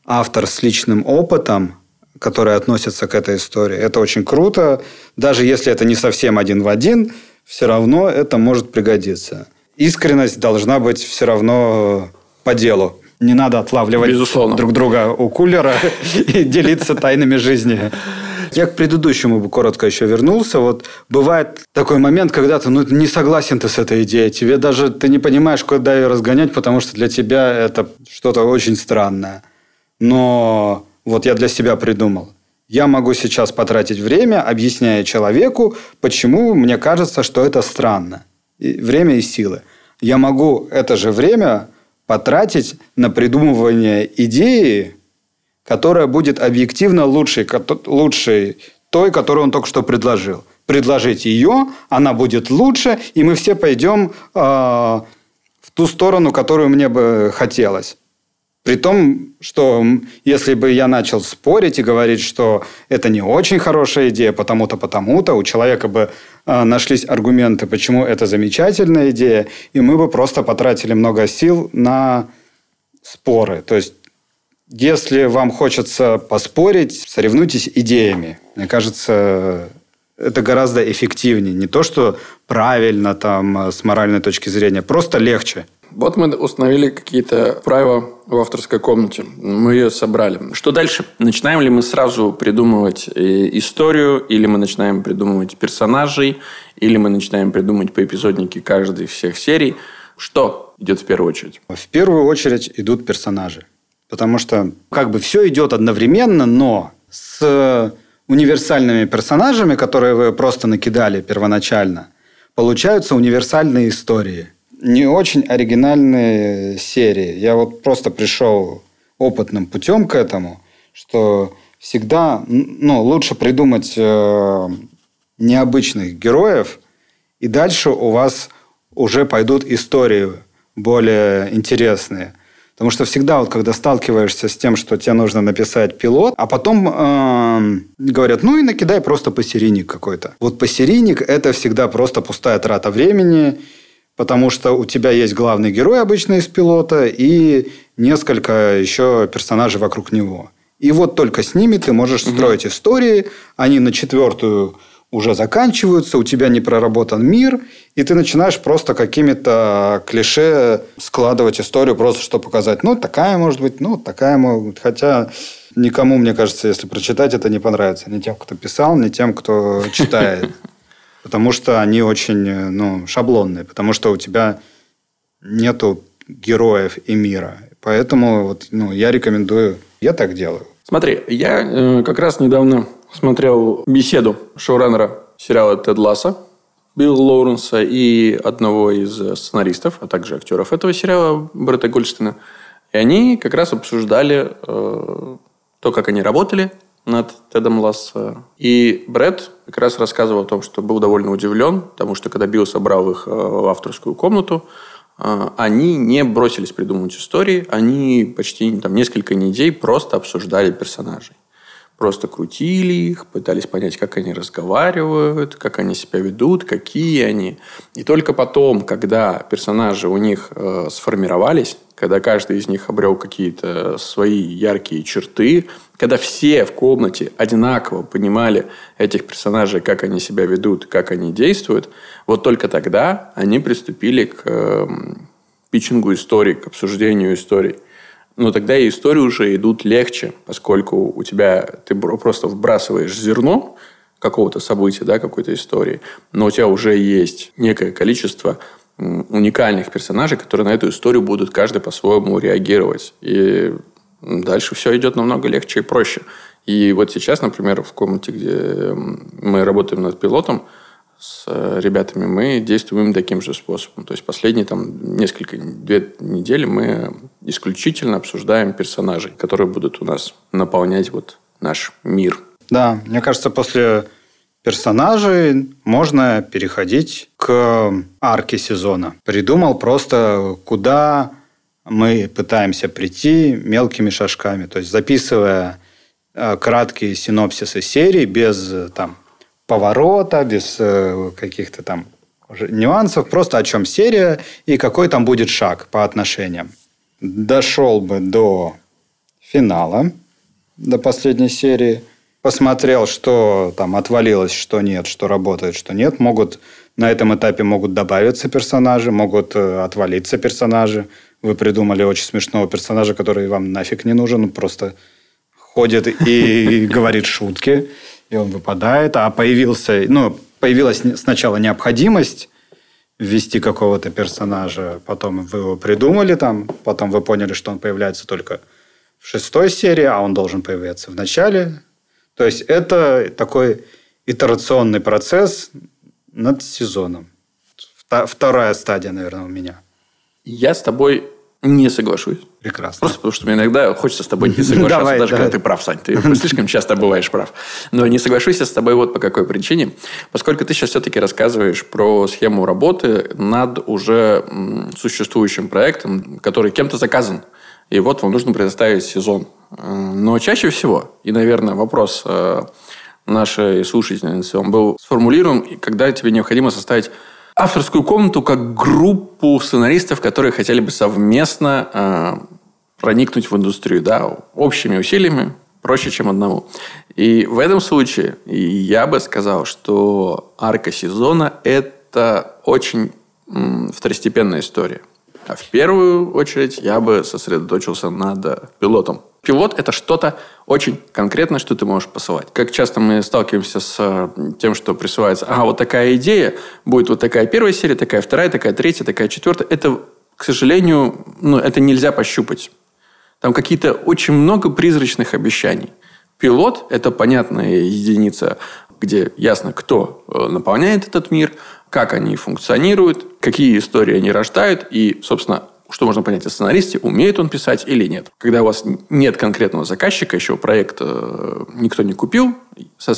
автор с личным опытом, который относится к этой истории, это очень круто. Даже если это не совсем один в один, все равно это может пригодиться. Искренность должна быть все равно по делу. Не надо отлавливать
Безусловно.
друг друга у кулера *laughs* и делиться тайнами жизни. Я к предыдущему бы коротко еще вернулся. Вот бывает такой момент, когда ты ну, не согласен ты с этой идеей. Тебе даже ты не понимаешь, куда ее разгонять, потому что для тебя это что-то очень странное. Но вот я для себя придумал. Я могу сейчас потратить время, объясняя человеку, почему мне кажется, что это странно. И время и силы. Я могу это же время потратить на придумывание идеи, которая будет объективно лучшей, лучшей той, которую он только что предложил. Предложить ее, она будет лучше, и мы все пойдем э, в ту сторону, которую мне бы хотелось. При том, что если бы я начал спорить и говорить, что это не очень хорошая идея, потому-то, потому-то, у человека бы э, нашлись аргументы, почему это замечательная идея, и мы бы просто потратили много сил на споры. То есть, если вам хочется поспорить, соревнуйтесь идеями. Мне кажется, это гораздо эффективнее. Не то, что правильно там с моральной точки зрения, просто легче.
Вот мы установили какие-то правила в авторской комнате. Мы ее собрали. Что дальше? Начинаем ли мы сразу придумывать э, историю, или мы начинаем придумывать персонажей, или мы начинаем придумывать по эпизоднике каждой из всех серий? Что идет в первую очередь?
В первую очередь идут персонажи. Потому что как бы все идет одновременно, но с универсальными персонажами, которые вы просто накидали первоначально, получаются универсальные истории – не очень оригинальные серии. Я вот просто пришел опытным путем к этому, что всегда ну, лучше придумать э, необычных героев, и дальше у вас уже пойдут истории более интересные. Потому что всегда, вот, когда сталкиваешься с тем, что тебе нужно написать пилот, а потом э, говорят, ну и накидай просто посерийник какой-то. Вот посерийник – это всегда просто пустая трата времени – потому что у тебя есть главный герой обычно из пилота и несколько еще персонажей вокруг него. И вот только с ними ты можешь строить угу. истории, они на четвертую уже заканчиваются, у тебя не проработан мир, и ты начинаешь просто какими-то клише складывать историю, просто чтобы показать, ну, такая может быть, ну, такая может быть. Хотя никому, мне кажется, если прочитать, это не понравится. Ни тем, кто писал, ни тем, кто читает. *laughs* потому что они очень э, ну, шаблонные, потому что у тебя нету героев и мира. Поэтому вот, ну, я рекомендую, я так делаю.
Смотри, я э, как раз недавно смотрел беседу шоураннера сериала «Тед Ласса», Билла Лоуренса и одного из сценаристов, а также актеров этого сериала, Бретта Гольштейна. И они как раз обсуждали э, то, как они работали над Тедом Ласса. И Брэд как раз рассказывал о том, что был довольно удивлен, потому что когда Билл собрал их э, в авторскую комнату, э, они не бросились придумывать истории, они почти там, несколько недель просто обсуждали персонажей. Просто крутили их, пытались понять, как они разговаривают, как они себя ведут, какие они. И только потом, когда персонажи у них э, сформировались, когда каждый из них обрел какие-то свои яркие черты, когда все в комнате одинаково понимали этих персонажей, как они себя ведут, как они действуют, вот только тогда они приступили к э, питчингу истории, к обсуждению историй. Но тогда и истории уже идут легче, поскольку у тебя ты просто вбрасываешь зерно какого-то события, да, какой-то истории, но у тебя уже есть некое количество уникальных персонажей, которые на эту историю будут каждый по-своему реагировать. И дальше все идет намного легче и проще. И вот сейчас, например, в комнате, где мы работаем над пилотом, с ребятами мы действуем таким же способом. То есть последние там несколько, две недели мы исключительно обсуждаем персонажей, которые будут у нас наполнять вот наш мир.
Да, мне кажется, после персонажей можно переходить к арке сезона. Придумал просто, куда мы пытаемся прийти мелкими шажками. То есть записывая э, краткие синопсисы серии без э, там, поворота, без э, каких-то там нюансов, просто о чем серия и какой там будет шаг по отношениям. Дошел бы до финала, до последней серии – посмотрел, что там отвалилось, что нет, что работает, что нет. Могут на этом этапе могут добавиться персонажи, могут отвалиться персонажи. Вы придумали очень смешного персонажа, который вам нафиг не нужен, просто ходит и *laughs* говорит шутки. и он выпадает, а появился, ну, появилась сначала необходимость ввести какого-то персонажа, потом вы его придумали там, потом вы поняли, что он появляется только в шестой серии, а он должен появиться в начале. То есть это такой итерационный процесс над сезоном. Вторая стадия, наверное, у меня.
Я с тобой не соглашусь.
Прекрасно.
Просто потому, что мне иногда хочется с тобой не соглашаться, давай, даже давай. когда ты прав, Сань. Ты *laughs* слишком часто бываешь прав. Но не соглашусь я с тобой вот по какой причине. Поскольку ты сейчас все-таки рассказываешь про схему работы над уже существующим проектом, который кем-то заказан. И вот вам нужно предоставить сезон. Но чаще всего, и, наверное, вопрос э, нашей слушательницы, он был сформулирован, когда тебе необходимо составить авторскую комнату как группу сценаристов, которые хотели бы совместно э, проникнуть в индустрию, да, общими усилиями, проще, чем одному. И в этом случае я бы сказал, что арка сезона – это очень м, второстепенная история. А в первую очередь я бы сосредоточился над пилотом. Пилот – это что-то очень конкретное, что ты можешь посылать. Как часто мы сталкиваемся с э, тем, что присылается, а вот такая идея, будет вот такая первая серия, такая вторая, такая третья, такая четвертая. Это, к сожалению, ну, это нельзя пощупать. Там какие-то очень много призрачных обещаний. Пилот – это понятная единица, где ясно, кто э, наполняет этот мир, как они функционируют, какие истории они рождают, и, собственно, что можно понять о сценаристе, умеет он писать или нет. Когда у вас нет конкретного заказчика, еще проект э, никто не купил,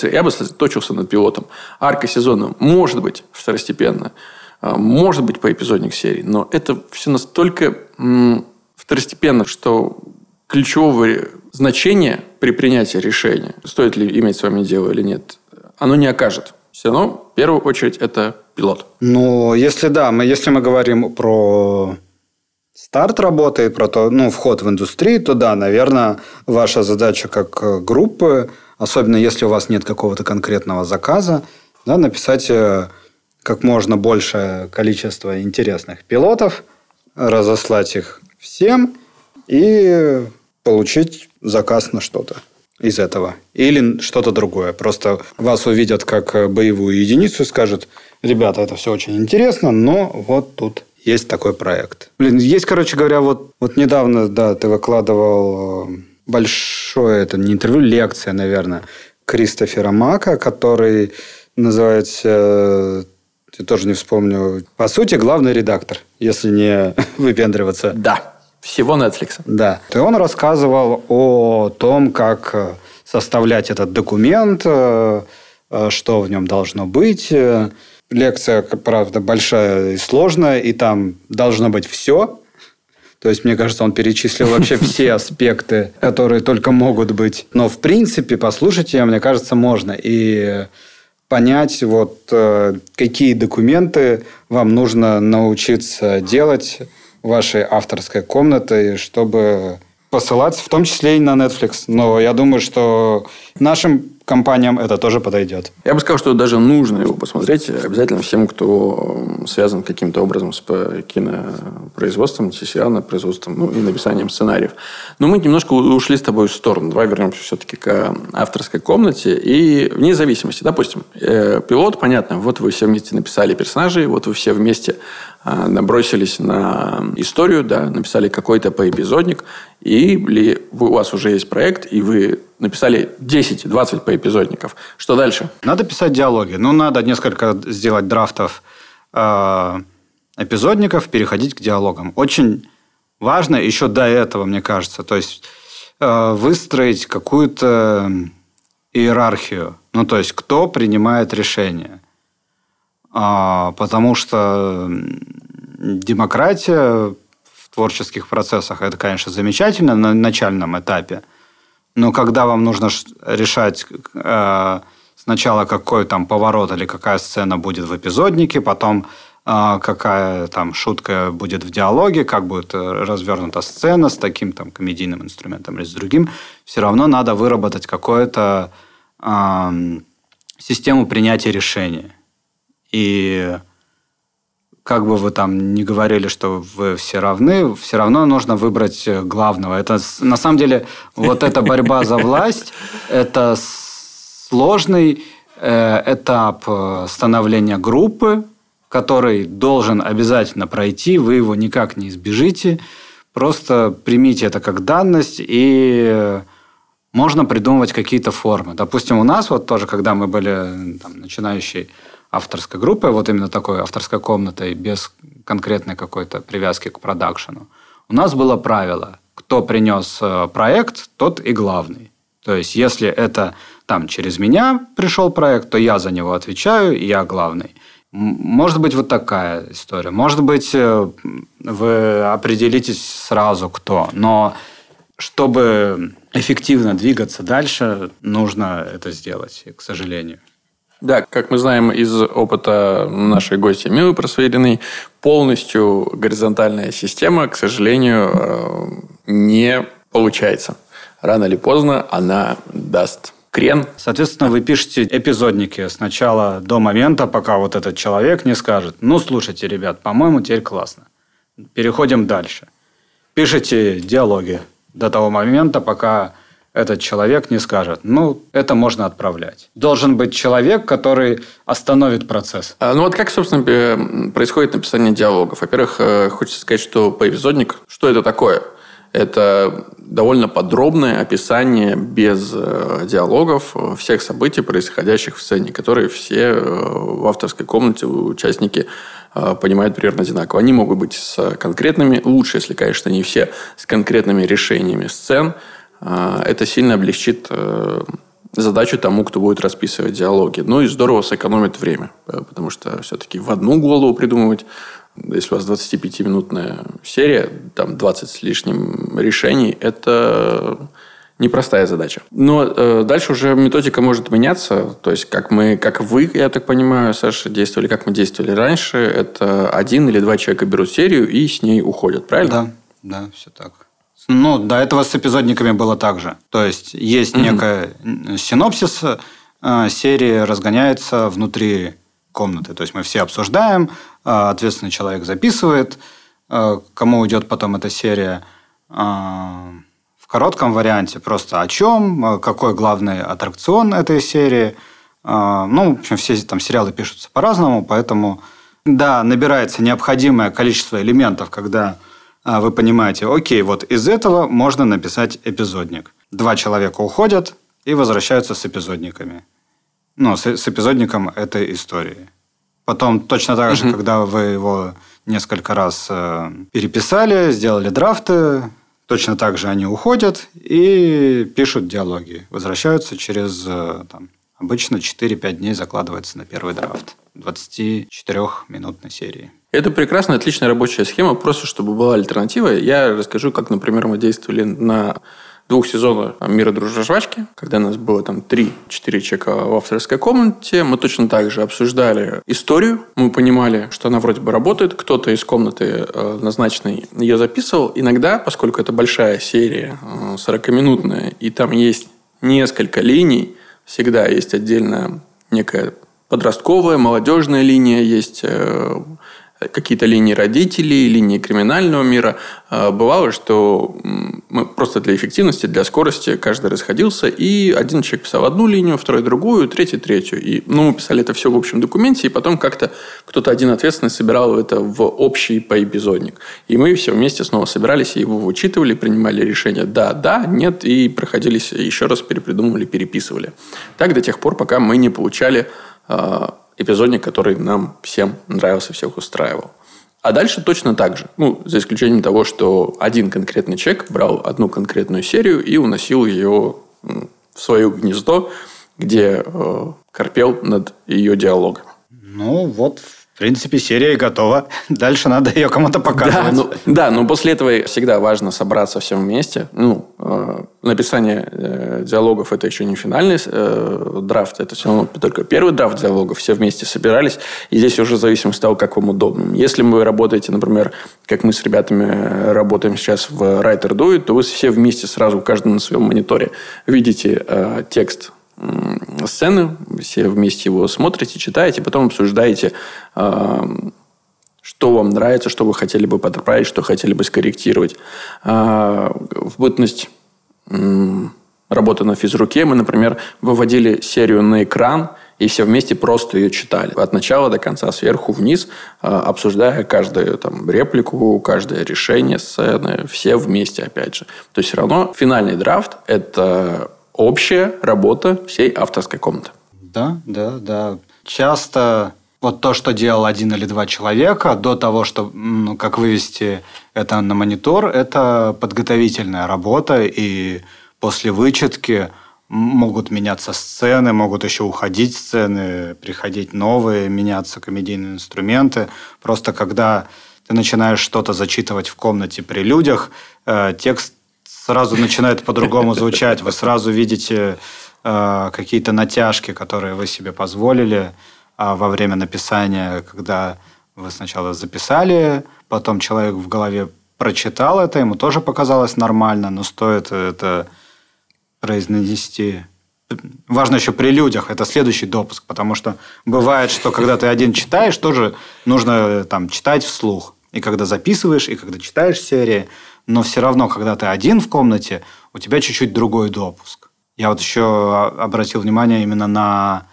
я бы сосредоточился над пилотом. Арка сезона может быть второстепенно, э, может быть по эпизодник серии, но это все настолько второстепенно, что ключевого значения при принятии решения, стоит ли иметь с вами дело или нет, оно не окажет. Все равно, в первую очередь, это пилот.
Ну, если да, мы, если мы говорим про старт работы, про то, ну, вход в индустрию, то да, наверное, ваша задача как э, группы, особенно если у вас нет какого-то конкретного заказа, да, написать э, как можно большее количество интересных пилотов, разослать их всем и получить заказ на что-то из этого. Или что-то другое. Просто вас увидят как э, боевую единицу и скажут, ребята, это все очень интересно, но вот тут есть такой проект. Блин, есть, короче говоря, вот, вот недавно, да, ты выкладывал э, большое, это не интервью, лекция, наверное, Кристофера Мака, который называется, я тоже не вспомню, по сути, главный редактор, если не *laughs* выпендриваться.
Да, всего Netflix.
Да. И он рассказывал о том, как э, составлять этот документ, э, что в нем должно быть, Лекция, правда, большая и сложная, и там должно быть все. То есть, мне кажется, он перечислил вообще *laughs* все аспекты, которые только могут быть. Но, в принципе, послушать ее, мне кажется, можно. И понять, вот, э, какие документы вам нужно научиться делать вашей авторской комнатой, чтобы посылать, в том числе и на Netflix. Но я думаю, что нашим компаниям это тоже подойдет.
Я бы сказал, что даже нужно его посмотреть обязательно всем, кто связан каким-то образом с кинопроизводством, сериальным производством, ну и написанием сценариев. Но мы немножко ушли с тобой в сторону. Давай вернемся все-таки к авторской комнате. И вне зависимости, допустим, э, пилот, понятно, вот вы все вместе написали персонажей, вот вы все вместе а, набросились на историю, да, написали какой-то поэпизодник, и ли у вас уже есть проект, и вы написали 10-20 поэпизодников. Что дальше?
Надо писать диалоги. Ну, надо несколько сделать драфтов э, эпизодников, переходить к диалогам. Очень важно еще до этого, мне кажется. То есть, э, выстроить какую-то иерархию. Ну, то есть, кто принимает решение. А, потому что демократия в творческих процессах это, конечно, замечательно на начальном этапе – но когда вам нужно решать э, сначала, какой там поворот или какая сцена будет в эпизоднике, потом э, какая там шутка будет в диалоге, как будет э, развернута сцена с таким там комедийным инструментом или с другим, все равно надо выработать какую-то э, систему принятия решения. И как бы вы там не говорили, что вы все равны, все равно нужно выбрать главного. Это на самом деле вот эта борьба за власть, это сложный э, этап э, становления группы, который должен обязательно пройти, вы его никак не избежите. Просто примите это как данность и можно придумывать какие-то формы. Допустим, у нас вот тоже, когда мы были там, начинающей авторской группой, вот именно такой авторской комнатой, без конкретной какой-то привязки к продакшену, у нас было правило, кто принес э, проект, тот и главный. То есть, если это там через меня пришел проект, то я за него отвечаю, и я главный. Может быть, вот такая история. Может быть, э, вы определитесь сразу, кто. Но чтобы эффективно двигаться дальше, нужно это сделать, к сожалению.
Да, как мы знаем из опыта нашей гости Милы Просвириной, полностью горизонтальная система, к сожалению, э, не получается. Рано или поздно она даст крен.
Соответственно, вы пишете эпизодники сначала до момента, пока вот этот человек не скажет, ну, слушайте, ребят, по-моему, теперь классно. Переходим дальше. Пишите диалоги до того момента, пока этот человек не скажет, ну, это можно отправлять. Должен быть человек, который остановит процесс.
А, ну вот как, собственно, э, происходит написание диалогов? Во-первых, э, хочется сказать, что поэпизодник, что это такое? Это довольно подробное описание без э, диалогов всех событий, происходящих в сцене, которые все в авторской комнате участники понимают примерно одинаково. Они могут быть с конкретными, лучше, если, конечно, не все, с конкретными решениями сцен. Это сильно облегчит э, задачу тому, кто будет расписывать диалоги. Ну и здорово сэкономит время, э, потому что все-таки в одну голову придумывать если у вас 25-минутная серия, там 20 с лишним решений, это непростая задача. Но э, дальше уже методика может меняться. То есть, как мы, как вы, я так понимаю, Саша, действовали, как мы действовали раньше, это один или два человека берут серию и с ней уходят, правильно?
Да, да, все так. Ну, до этого с эпизодниками было так же. То есть, есть mm-hmm. некая синопсис э, серии, разгоняется внутри комнаты. То есть, мы все обсуждаем, э, ответственный человек записывает, э, кому идет потом эта серия в коротком варианте просто о чем, какой главный аттракцион этой серии. Ну, в общем, все там сериалы пишутся по-разному, поэтому, да, набирается необходимое количество элементов, когда вы понимаете, окей, вот из этого можно написать эпизодник. Два человека уходят и возвращаются с эпизодниками. Ну, с, с эпизодником этой истории. Потом точно так же, угу. когда вы его несколько раз э, переписали, сделали драфты, точно так же они уходят и пишут диалоги. Возвращаются через э, там, обычно 4-5 дней закладывается на первый драфт 24-минутной серии.
Это прекрасная, отличная рабочая схема. Просто чтобы была альтернатива, я расскажу, как, например, мы действовали на двух сезонах «Мира, дружбы, жвачки», когда нас было там 3-4 человека в авторской комнате. Мы точно так же обсуждали историю. Мы понимали, что она вроде бы работает. Кто-то из комнаты э, назначенной ее записывал. Иногда, поскольку это большая серия, 40-минутная, э, и там есть несколько линий, всегда есть отдельно некая подростковая, молодежная линия, есть э, какие-то линии родителей, линии криминального мира. А, бывало, что мы просто для эффективности, для скорости каждый расходился, и один человек писал одну линию, второй другую, третий третью. И, ну, мы писали это все в общем документе, и потом как-то кто-то один ответственный собирал это в общий поэпизодник. И мы все вместе снова собирались и его вычитывали, принимали решение да, да, нет, и проходились еще раз, перепридумывали, переписывали. Так до тех пор, пока мы не получали а, эпизодник, который нам всем нравился, всех устраивал. А дальше точно так же. Ну, за исключением того, что один конкретный человек брал одну конкретную серию и уносил ее в свое гнездо, где э, корпел над ее диалогом.
Ну, вот, в принципе, серия готова. *laughs* Дальше надо ее кому-то показывать.
Да, ну, да, но после этого всегда важно собраться всем вместе. Ну, э, написание э, диалогов это еще не финальный э, драфт, это все равно только первый драфт диалогов. Все вместе собирались. И здесь уже зависимость от того, как вам удобно. Если вы работаете, например, как мы с ребятами э, работаем сейчас в Writer Do It, то вы все вместе сразу, каждый на своем мониторе, видите э, текст сцены, все вместе его смотрите, читаете, потом обсуждаете, что вам нравится, что вы хотели бы подправить, что хотели бы скорректировать. А, в бытность работы на физруке. Мы, например, выводили серию на экран, и все вместе просто ее читали. От начала до конца, сверху вниз, а, обсуждая каждую там, реплику, каждое решение сцены, все вместе, опять же. То есть, все равно финальный драфт – это общая работа всей авторской комнаты.
Да, да, да. Часто вот то, что делал один или два человека до того, что, ну, как вывести это на монитор, это подготовительная работа, и после вычетки могут меняться сцены, могут еще уходить сцены, приходить новые, меняться комедийные инструменты. Просто когда ты начинаешь что-то зачитывать в комнате при людях, э, текст сразу начинает по-другому звучать. Вы сразу видите э, какие-то натяжки, которые вы себе позволили а во время написания, когда вы сначала записали, потом человек в голове прочитал это, ему тоже показалось нормально, но стоит это произнести. Важно еще при людях, это следующий допуск, потому что бывает, что когда ты один читаешь, тоже нужно там читать вслух. И когда записываешь, и когда читаешь серии, но все равно, когда ты один в комнате, у тебя чуть-чуть другой допуск. Я вот еще обратил внимание именно на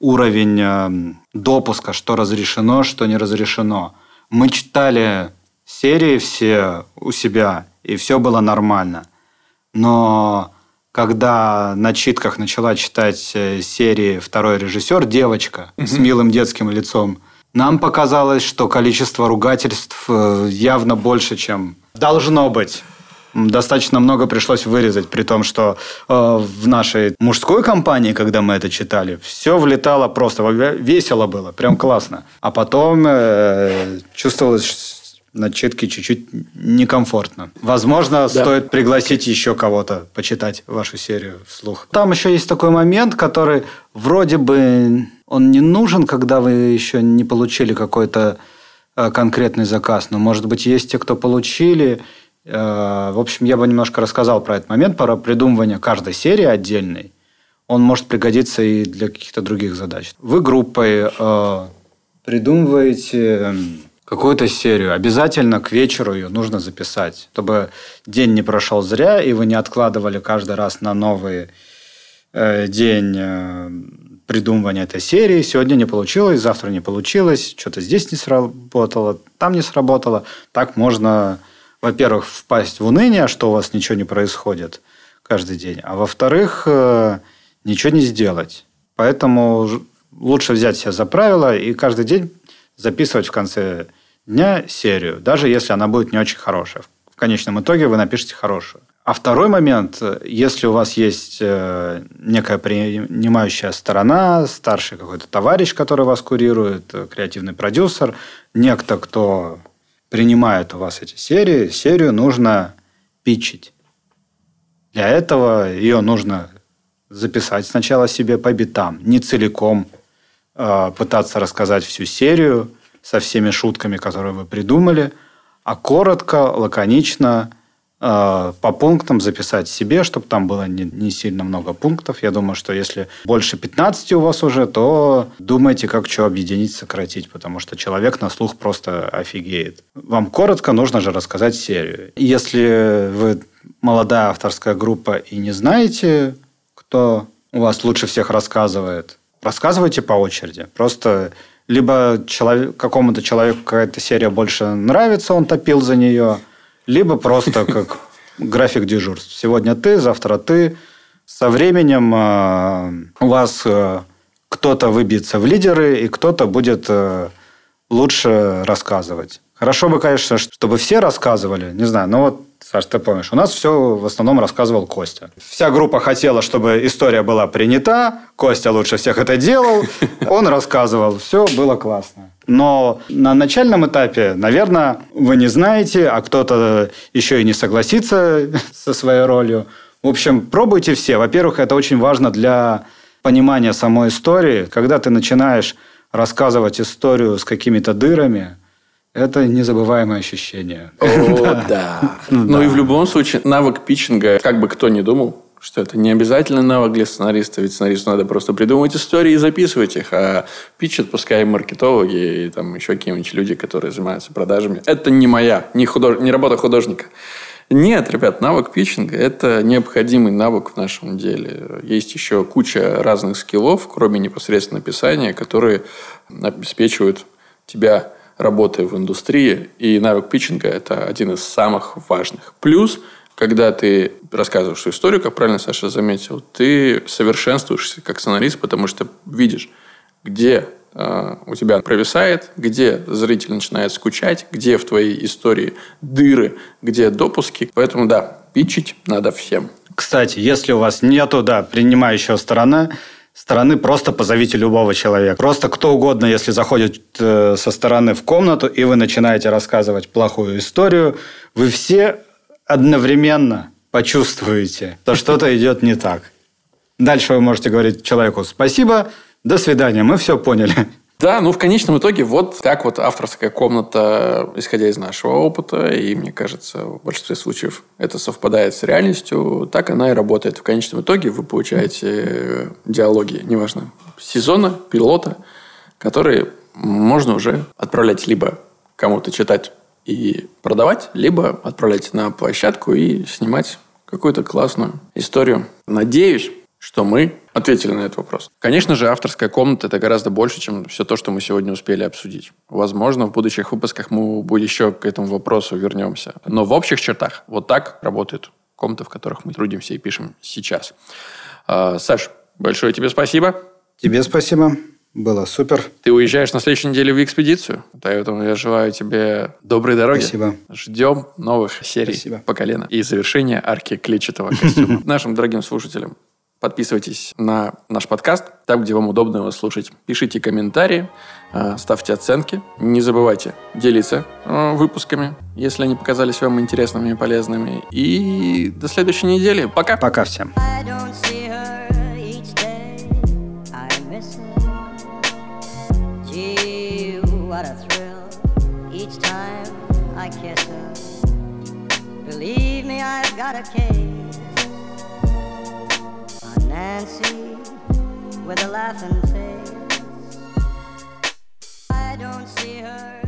уровень э, допуска, что разрешено, что не разрешено. Мы читали серии все у себя, и все было нормально. Но когда на читках начала читать э, серии второй режиссер, девочка угу. с милым детским лицом, нам показалось, что количество ругательств э, явно больше, чем должно быть достаточно много пришлось вырезать, при том, что э, в нашей мужской компании, когда мы это читали, все влетало просто, весело было, прям классно. А потом э, чувствовалось на читке чуть-чуть некомфортно. Возможно, да. стоит пригласить еще кого-то почитать вашу серию вслух. Там еще есть такой момент, который вроде бы он не нужен, когда вы еще не получили какой-то конкретный заказ. Но, может быть, есть те, кто получили, Э, в общем, я бы немножко рассказал про этот момент, про придумывание каждой серии отдельной. Он может пригодиться и для каких-то других задач. Вы группой э, придумываете какую-то серию. Обязательно к вечеру ее нужно записать, чтобы день не прошел зря, и вы не откладывали каждый раз на новый э, день э, придумывания этой серии. Сегодня не получилось, завтра не получилось, что-то здесь не сработало, там не сработало. Так можно во-первых, впасть в уныние, что у вас ничего не происходит каждый день, а во-вторых, э, ничего не сделать. Поэтому лучше взять себя за правило и каждый день записывать в конце дня серию, даже если она будет не очень хорошая. В конечном итоге вы напишете хорошую. А второй момент, если у вас есть э, некая принимающая сторона, старший какой-то товарищ, который вас курирует, э, креативный продюсер, некто, кто принимают у вас эти серии, серию нужно питчить. Для этого ее нужно записать сначала себе по битам, не целиком э, пытаться рассказать всю серию со всеми шутками, которые вы придумали, а коротко, лаконично по пунктам записать себе, чтобы там было не, не сильно много пунктов. Я думаю, что если больше 15 у вас уже, то думайте, как что объединить, сократить, потому что человек на слух просто офигеет. Вам коротко нужно же рассказать серию. Если вы молодая авторская группа и не знаете, кто у вас лучше всех рассказывает, рассказывайте по очереди. Просто либо человек, какому-то человеку какая-то серия больше нравится, он топил за нее – либо просто *laughs* как график дежурств. Сегодня ты, завтра ты. Со временем э, у вас э, кто-то выбьется в лидеры, и кто-то будет э, лучше рассказывать. Хорошо бы, конечно, чтобы все рассказывали. Не знаю, но вот Саш, ты помнишь, у нас все в основном рассказывал Костя. Вся группа хотела, чтобы история была принята. Костя лучше всех это делал. *laughs* Он рассказывал. Все было классно. Но на начальном этапе, наверное, вы не знаете, а кто-то еще и не согласится *laughs* со своей ролью. В общем, пробуйте все. Во-первых, это очень важно для понимания самой истории. Когда ты начинаешь рассказывать историю с какими-то дырами, это незабываемое ощущение.
О, *laughs* да. Ну и в любом случае, навык питчинга, как бы кто ни думал, что это не обязательно навык для сценариста, ведь сценаристу надо просто придумывать истории и записывать их, а питчат пускай маркетологи и там еще какие-нибудь люди, которые занимаются продажами. Это не моя, не, худож... не работа художника. Нет, ребят, навык питчинга – это необходимый навык в нашем деле. Есть еще куча разных скиллов, кроме непосредственно написания, которые обеспечивают тебя работой в индустрии. И навык питчинга – это один из самых важных. Плюс, когда ты рассказываешь историю, как правильно Саша заметил, ты совершенствуешься как сценарист, потому что видишь, где э, у тебя провисает, где зритель начинает скучать, где в твоей истории дыры, где допуски. Поэтому да, питчить надо всем.
Кстати, если у вас нету, да, принимающего сторона, стороны просто позовите любого человека. Просто кто угодно, если заходит э, со стороны в комнату, и вы начинаете рассказывать плохую историю, вы все одновременно почувствуете, что что-то идет не так. Дальше вы можете говорить человеку «спасибо», «до свидания», мы все поняли.
Да, ну в конечном итоге вот так вот авторская комната, исходя из нашего опыта, и мне кажется, в большинстве случаев это совпадает с реальностью, так она и работает. В конечном итоге вы получаете диалоги, неважно, сезона, пилота, которые можно уже отправлять либо кому-то читать и продавать, либо отправлять на площадку и снимать какую-то классную историю. Надеюсь, что мы ответили на этот вопрос. Конечно же, авторская комната – это гораздо больше, чем все то, что мы сегодня успели обсудить. Возможно, в будущих выпусках мы еще к этому вопросу вернемся. Но в общих чертах вот так работают комнаты, в которых мы трудимся и пишем сейчас. А, Саш, большое тебе спасибо.
Тебе спасибо. Было супер.
Ты уезжаешь на следующей неделе в экспедицию, поэтому я желаю тебе доброй дороги.
Спасибо.
Ждем новых серий Спасибо. по колено и завершения арки клетчатого костюма. *laughs* Нашим дорогим слушателям Подписывайтесь на наш подкаст, там, где вам удобно его слушать. Пишите комментарии, э, ставьте оценки. Не забывайте делиться э, выпусками, если они показались вам интересными и полезными. И до следующей недели. Пока.
Пока всем. I've got a case. On Nancy with a laughing face. I don't see her.